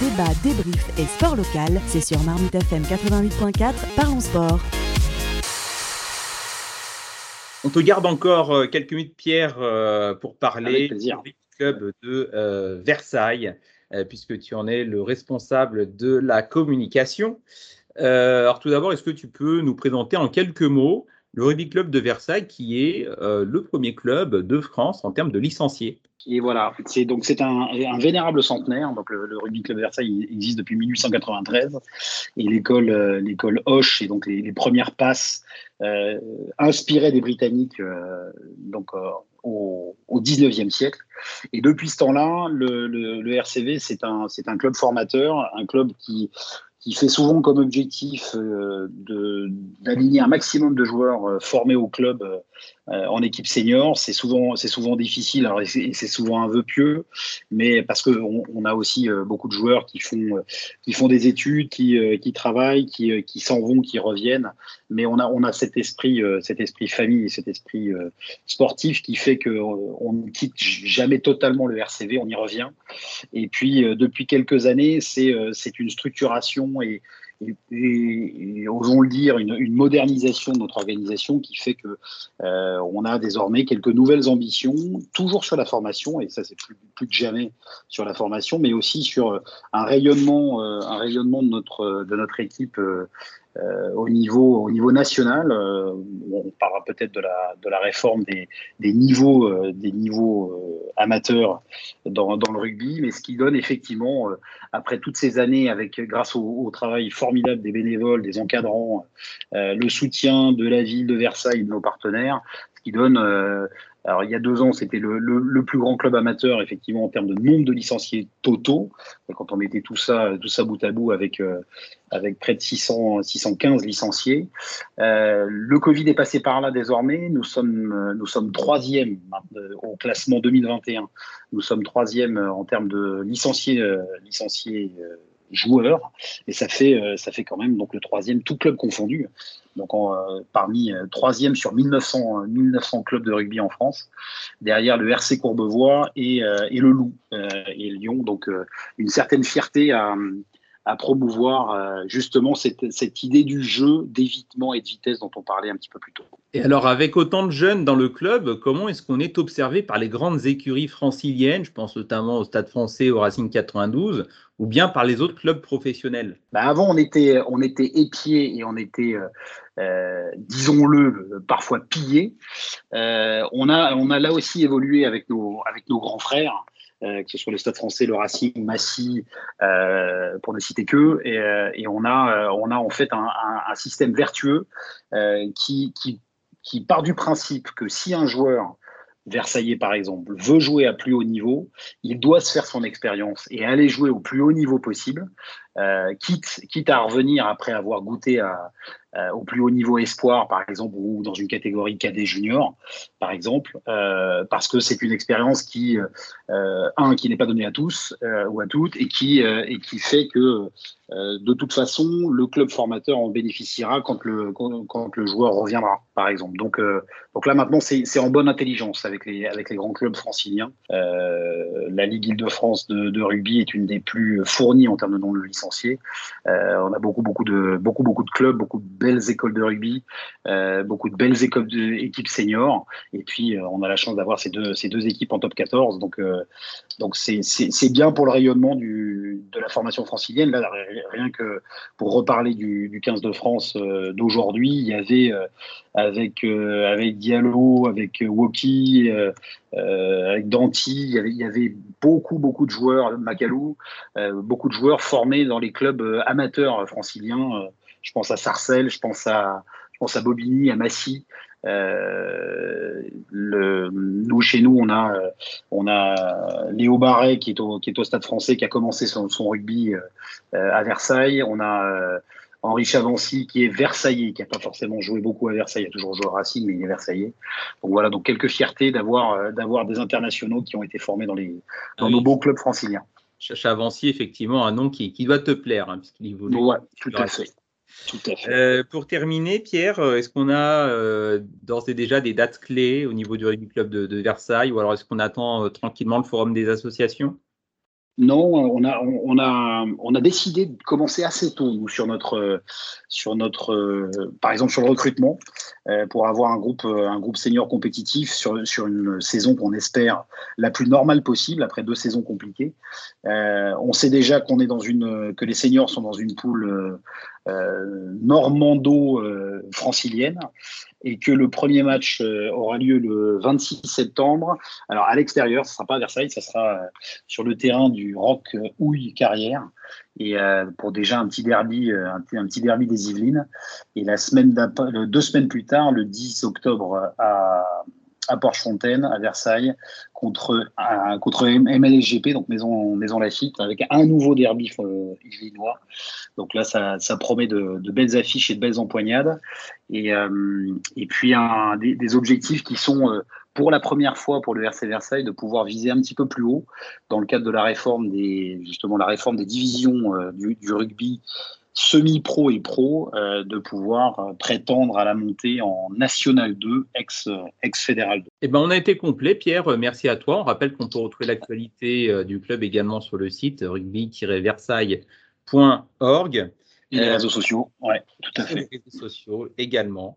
débat, débrief et sport local, c'est sur Marmite FM 88.4, parlons sport. On te garde encore euh, quelques minutes, Pierre, euh, pour parler du club de euh, Versailles, puisque tu en es le responsable de la communication. alors tout d'abord, est-ce que tu peux nous présenter en quelques mots le Rugby Club de Versailles, qui est le premier club de France en termes de licenciés et voilà, c'est donc c'est un, vénérable centenaire. Donc le, rugby club de Versailles existe depuis 1893 et l'école euh, l'école Hoche et donc les, premières passes euh, inspirées des Britanniques euh, donc au, au 19e siècle. Et depuis ce temps-là, le, le, RCV c'est un c'est un club formateur, un club qui qui fait souvent comme objectif euh, d'aligner un maximum de joueurs formés au club euh, en équipe senior. C'est souvent, c'est souvent difficile, alors c'est souvent un vœu pieux, mais parce qu'on on a aussi euh, beaucoup de joueurs qui font, qui font des études, qui, euh, qui travaillent, qui, qui s'en vont, qui reviennent. Mais on a, on a cet esprit, cet esprit famille et cet esprit sportif qui fait qu'on ne quitte jamais totalement le RCV, on y revient. Et puis, depuis quelques années, c'est une structuration et, et, osons le dire, une, modernisation de notre organisation qui fait que euh, on a désormais quelques nouvelles ambitions, toujours sur la formation, et ça c'est plus, plus, que jamais sur la formation, mais aussi sur un rayonnement, euh, un rayonnement de notre de notre équipe euh, au, niveau, au niveau national. Euh, on parlera peut-être de la, de la réforme des, des niveaux, euh, des niveaux amateurs dans, dans, le rugby, mais ce qui donne effectivement, après toutes ces années, avec, grâce au, travail formidable des bénévoles, des encadrants, le soutien de la ville de Versailles de nos partenaires, ce qui donne alors, il y a deux ans, c'était le, le, plus grand club amateur, effectivement, en termes de nombre de licenciés totaux. quand on mettait tout ça, tout ça bout à bout avec, euh, avec près de 600, 615 licenciés. Euh, le Covid est passé par là désormais. Nous sommes, nous sommes troisième euh, au classement 2021. Nous sommes troisième en termes de licenciés, licenciés joueurs. Et ça fait, ça fait quand même donc le troisième, tout club confondu donc euh, parmi euh, troisième sur 1900, 1900 clubs de rugby en France, derrière le RC Courbevoie et, euh, et le Loup et Lyon. Donc une certaine fierté à, à promouvoir justement cette, cette, idée du jeu d'évitement et de vitesse dont on parlait un petit peu plus tôt. Et alors, avec autant de jeunes dans le club, comment est-ce qu'on est observé par les grandes écuries franciliennes Je pense notamment au Stade français, au Racing 92, ou bien par les autres clubs professionnels? Bah Avant, on était, on était épiés et on était, euh, euh disons-le, parfois pillés. Euh, on, a, on a là aussi évolué avec nos, avec nos grands frères. Euh, que ce soit le Stade français, le Racing, Massy, euh, pour ne citer que, et, euh, on, a, on a en fait un, système vertueux qui, qui, part du principe que si un joueur Versaillais par exemple, veut jouer à plus haut niveau, il doit se faire son expérience et aller jouer au plus haut niveau possible, quitte, quitte à revenir après avoir goûté à, euh, au plus haut niveau espoir, par exemple, ou dans une catégorie cadet junior, par exemple, euh, parce que c'est une expérience qui, euh, un, qui n'est pas donnée à tous ou à toutes, et qui, et qui fait que, de toute façon, le club formateur en bénéficiera quand le, quand, le joueur reviendra, par exemple. Donc, donc là, maintenant, c'est en bonne intelligence avec les, avec les grands clubs franciliens. la Ligue Île-de-France de, de, rugby est une des plus fournies en termes de nombre de licenciés. on a beaucoup, beaucoup de, beaucoup, beaucoup de clubs, beaucoup belles écoles de rugby, euh, beaucoup de belles écoles d'équipes seniors. Et puis, euh, on a la chance d'avoir ces deux, équipes en top 14. Donc, euh, c'est, bien pour le rayonnement du, de la formation francilienne. Là, rien que pour reparler du, du 15 de France d'aujourd'hui, il y avait avec, avec Diallo, avec Woki, avec Danti, il y, avait, il y avait beaucoup, beaucoup de joueurs, Macalou, beaucoup de joueurs formés dans les clubs amateurs franciliens je pense à Sarcelles, je pense à, je pense à Bobigny, à Massy. Euh, le, nous, chez nous, on a, on a Léo Barret qui est, au, qui est au Stade français, qui a commencé son, son rugby euh, à Versailles. On a euh, Henri Chavancy qui est Versaillais, qui n'a pas forcément joué beaucoup à Versailles, il a toujours joué à Racing, mais il est Versaillais. Donc voilà, donc quelques fiertés d'avoir, euh, d'avoir des internationaux qui ont été formés dans, les, dans nos beaux clubs franciliens. Chavancy, effectivement, un nom qui, qui doit te plaire, hein, puisqu'il évolue. Ouais, tout à fait. Tout à fait. Euh, pour terminer, Pierre, euh, est-ce qu'on a euh, d'ores et déjà des dates clés au niveau du rugby club de, Versailles ou alors est-ce qu'on attend tranquillement le forum des associations? Non, on a, on, a, on a décidé de commencer assez tôt, nous, sur notre, sur notre par exemple, sur le recrutement, euh, pour avoir un groupe, un groupe senior compétitif sur, sur une saison qu'on espère la plus normale possible, après deux saisons compliquées. Euh, on sait déjà qu'on est dans une, que les seniors sont dans une poule euh, normando-francilienne et que le premier match euh, aura lieu le 26 septembre. Alors à l'extérieur, ce ne sera pas à Versailles, ça sera euh, sur le terrain du Rock Houille Carrière et pour déjà un petit derby, un, petit derby des Yvelines. Et la semaine deux semaines plus tard, le 10 octobre à à Porchefontaine, à Versailles, contre, contre MLSGP, donc Maison, Maison Lafitte, avec un nouveau derby euh, illinois. Donc là, ça, ça promet de, belles affiches et de belles empoignades. Et, euh, et puis, des, objectifs qui sont, euh, pour la première fois pour le RC Versailles, de pouvoir viser un petit peu plus haut dans le cadre de la réforme des, justement, la réforme des divisions euh, du, du rugby semi-pro et pro euh, de pouvoir euh, prétendre à la montée en National 2, ex, ex Fédéral 2. Eh ben, on a été complet, Pierre. Merci à toi. On rappelle qu'on peut retrouver l'actualité du club également sur le site rugby-versailles.org. Et les réseaux sociaux, ouais, tout à fait. Les réseaux sociaux également.